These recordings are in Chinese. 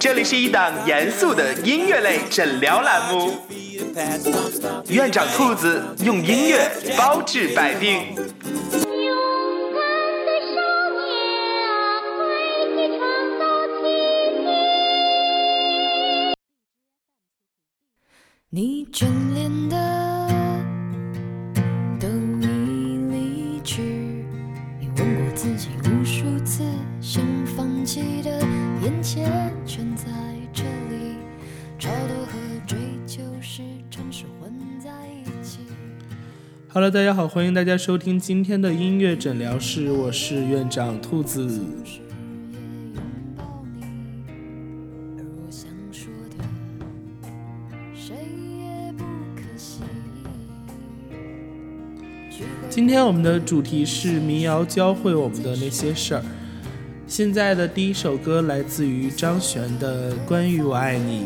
这里是一档严肃的音乐类诊疗栏目，院长兔子用音乐包治百病。你真大家好，欢迎大家收听今天的音乐诊疗室，我是院长兔子。今天我们的主题是民谣教会我们的那些事儿。现在的第一首歌来自于张悬的《关于我爱你》。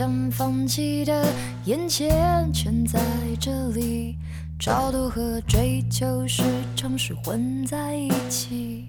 想放弃的眼前全在这里，超度和追求时常是混在一起。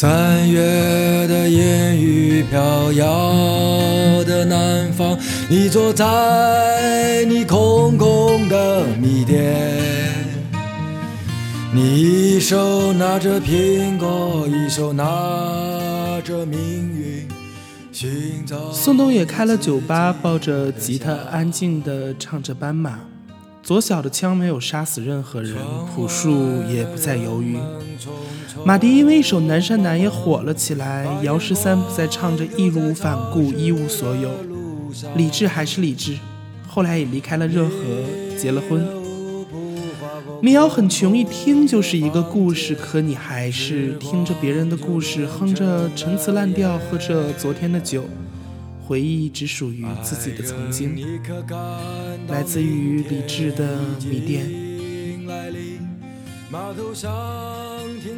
三月的烟雨飘摇的南方，你坐在你空空的米店，你一手拿着苹果，一手拿着命运，寻找。宋冬野开了酒吧，抱着吉他，安静地唱着斑马。左小的枪没有杀死任何人，朴树也不再犹豫。马迪因为一首《南山南》也火了起来，姚十三不再唱着义无反顾、一无所有。李志还是李志，后来也离开了热河，结了婚。民谣很穷，一听就是一个故事，可你还是听着别人的故事，哼着陈词滥调，喝着昨天的酒。回忆只属于自己的曾经，来自于理智的米店。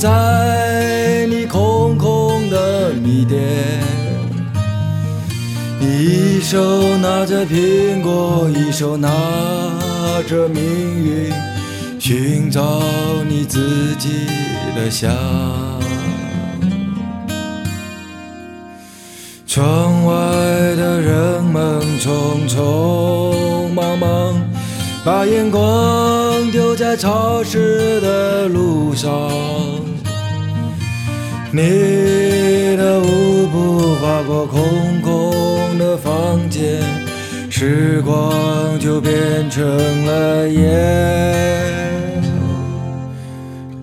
在你空空的米店，你一手拿着苹果，一手拿着命运，寻找你自己的家。窗外的人们匆匆忙忙，把眼光丢在潮湿的路上。你的舞步划过空空的房间，时光就变成了烟。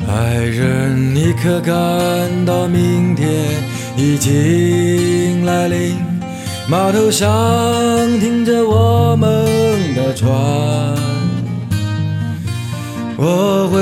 爱人，你可感到明天？已经来临，码头上停着我们的船。我会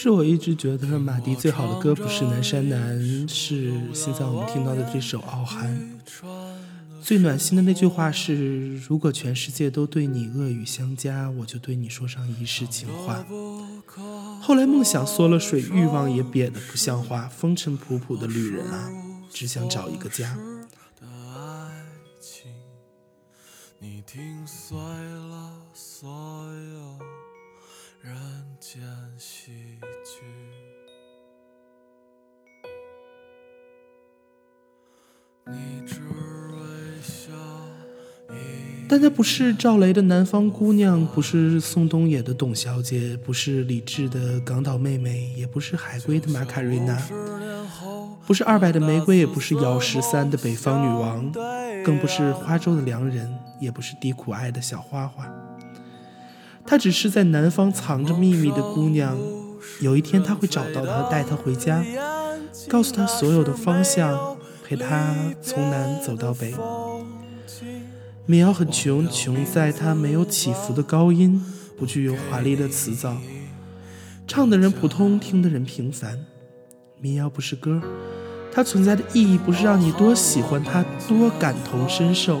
实我一直觉得马迪最好的歌不是《南山南》，是现在我们听到的这首《傲寒》。最暖心的那句话是：“如果全世界都对你恶语相加，我就对你说上一世情话。”后来梦想缩了水，欲望也瘪得不像话，风尘仆仆的旅人啊，只想找一个家。你听碎了所有人间喜剧。你只微笑。但她不是赵雷的南方姑娘，不是宋冬野的董小姐，不是李志的港岛妹妹，也不是海龟的马卡瑞娜，不是二百的玫瑰，也不是姚十三的北方女王，更不是花粥的良人。也不是低苦爱的小花花，她只是在南方藏着秘密的姑娘。有一天，他会找到她，带她回家，告诉她所有的方向，陪她从南走到北。民谣很穷，穷在它没有起伏的高音，不具有华丽的词藻，唱的人普通，听的人平凡。民谣不是歌，它存在的意义不是让你多喜欢它，多感同身受，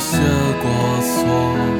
一些过错。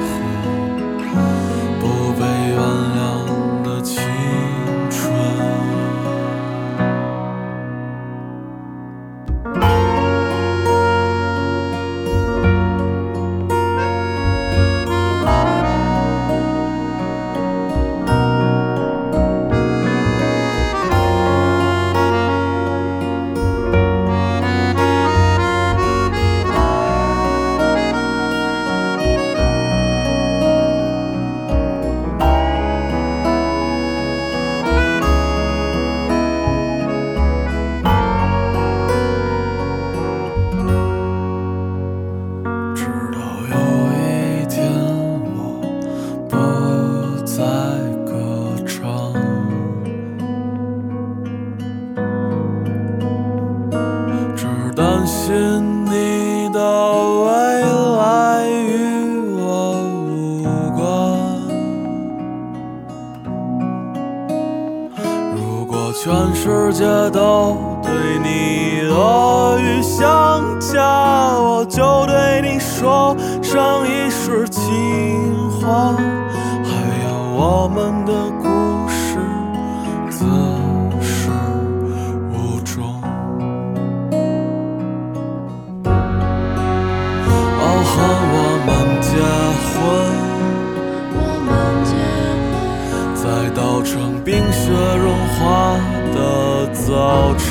过成冰雪融化的早晨，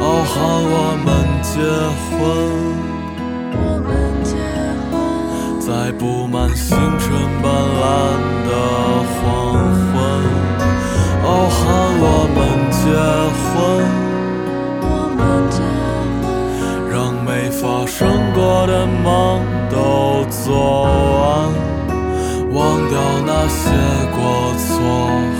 傲寒我们结婚，我们结婚，在布满星辰斑斓的黄昏，傲寒我们结婚，让没发生过的梦都做完，忘掉。些过错。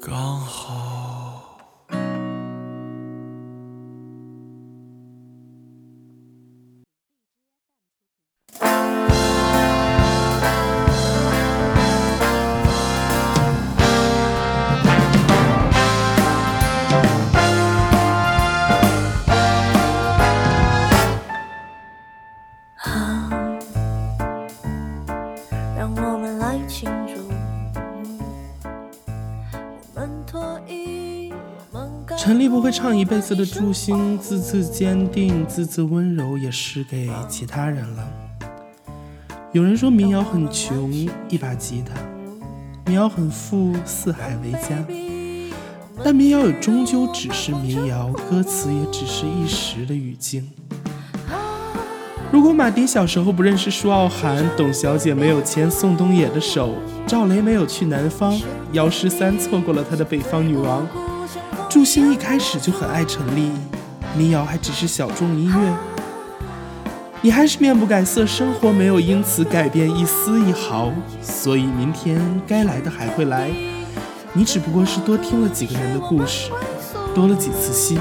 刚好唱一辈子的祝星，字字坚定，字字温柔，也是给其他人了。有人说民谣很穷，一把吉他；民谣很富，四海为家。但民谣也终究只是民谣，歌词也只是一时的语境。如果马丁小时候不认识舒傲寒，董小姐没有牵宋冬野的手，赵雷没有去南方，姚十三错过了他的北方女王，祝星一开始就很爱陈粒，民谣还只是小众音乐，你还是面不改色，生活没有因此改变一丝一毫，所以明天该来的还会来，你只不过是多听了几个人的故事，多了几次心。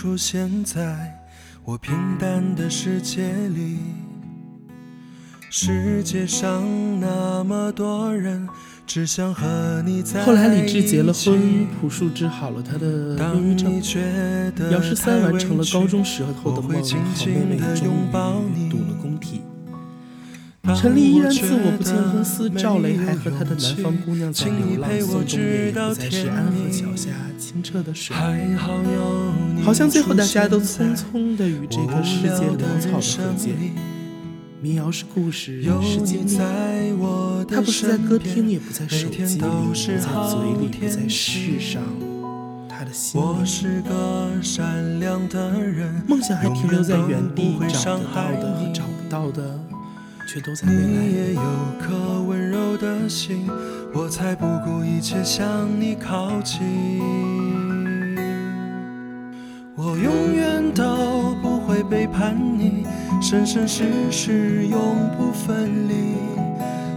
出现在我平淡的世界里。世界上那么多人，只想和你在后来李志结了婚，朴树治好了他的忧郁症，姚十三完成了高中时候的梦，好妹妹终于。陈粒依然自我不见公司，赵雷还和他的南方姑娘在流浪，宋冬野也不再是安河桥下清澈的水。好像最后大家都匆匆的与这个世界潦草的和解。民谣是故事，是经历，它不是在歌厅，也不在手机里，不在嘴里，不在世上，他的心里。梦想还停留在原地，找得到的和找不到的。你也有颗温柔的心，我才不顾一切向你靠近。我永远都不会背叛你，生生世世永不分离。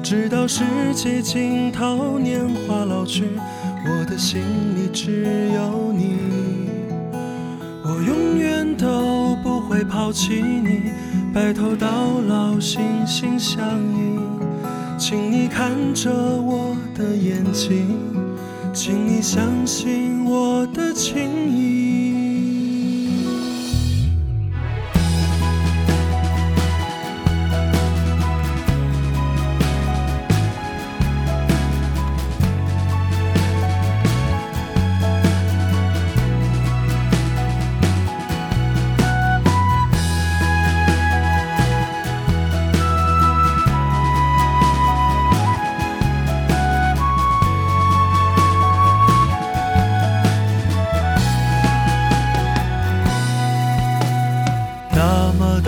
直到世界尽头，年华老去，我的心里只有你。我永远都不会抛弃你。白头到老，心心相印。请你看着我的眼睛，请你相信我的情意。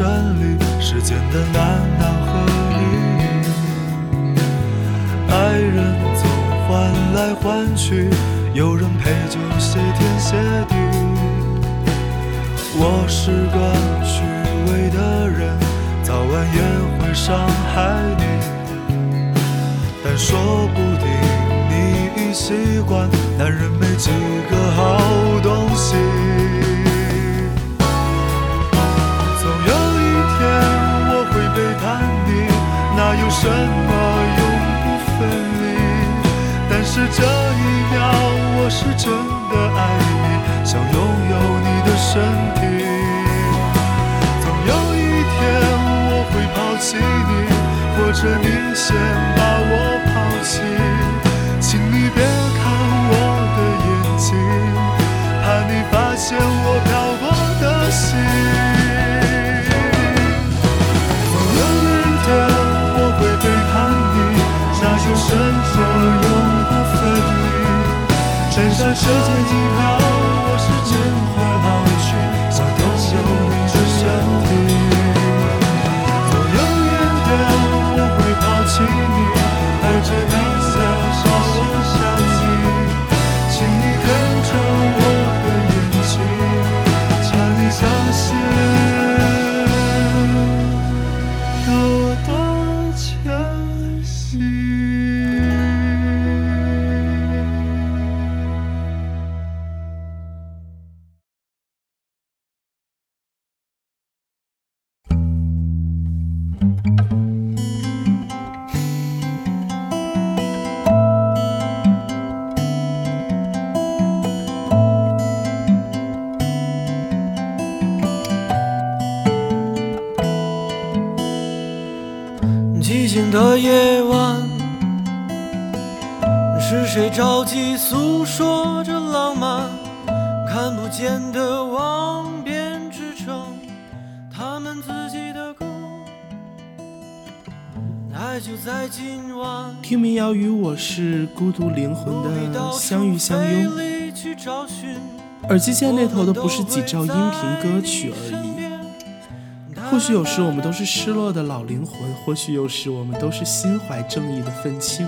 的人生里，时间的难能和易，爱人总换来换去，有人陪就谢天谢地。我是个虚伪的人，早晚也会伤害你。但说不定你已习惯，男人没几个好东西。哪有什么永不分离？但是这一秒我是真的爱你，想拥有你的身体。总有一天我会抛弃你，或者你先把我抛弃。请你别看我的眼睛，怕你发现我漂世界尽头，我是真的。寂静的夜晚，是谁着急诉说着浪漫？看不见的网编织成他们自己的歌。爱就在今晚，听民谣与我是孤独灵魂的相遇相拥。耳机线那头的不是几兆音频歌曲而已。或许有时我们都是失落的老灵魂，或许有时我们都是心怀正义的愤青，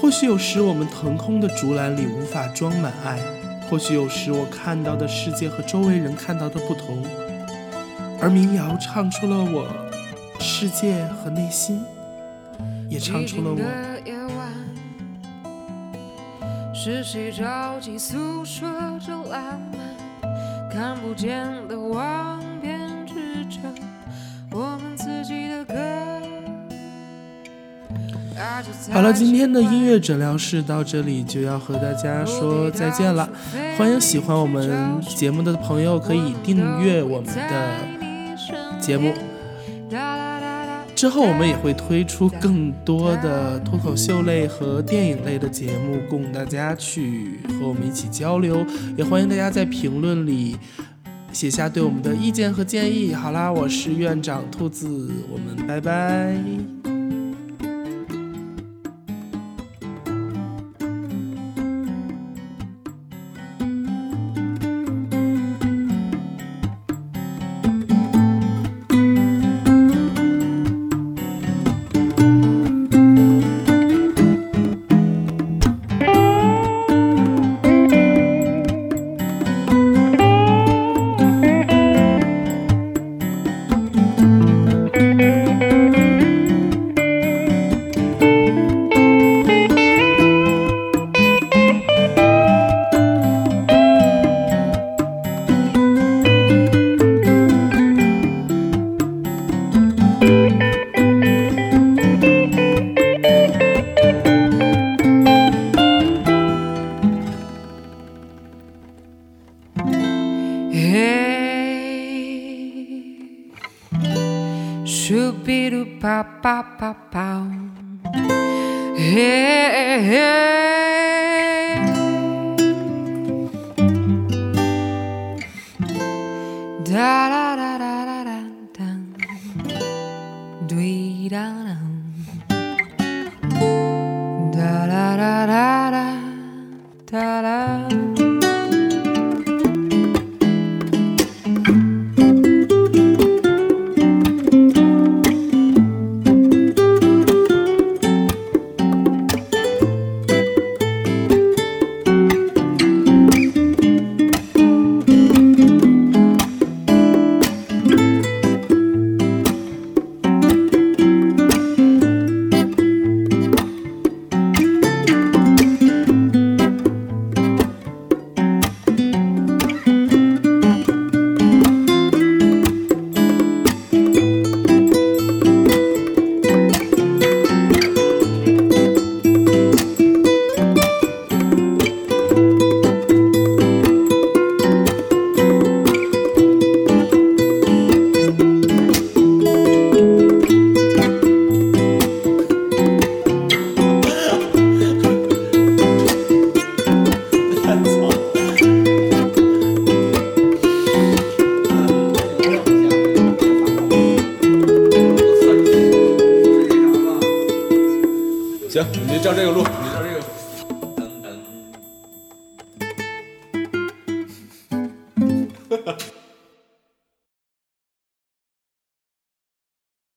或许有时我们腾空的竹篮里无法装满爱，或许有时我看到的世界和周围人看到的不同，而民谣唱出了我世界和内心，也唱出了我。的夜晚，是谁着急诉说着浪漫？看不见的网好了，今天的音乐诊疗室到这里就要和大家说再见了。欢迎喜欢我们节目的朋友可以订阅我们的节目。之后我们也会推出更多的脱口秀类和电影类的节目，供大家去和我们一起交流。也欢迎大家在评论里写下对我们的意见和建议。好啦，我是院长兔子，我们拜拜。pa pa pow. Hey, hey.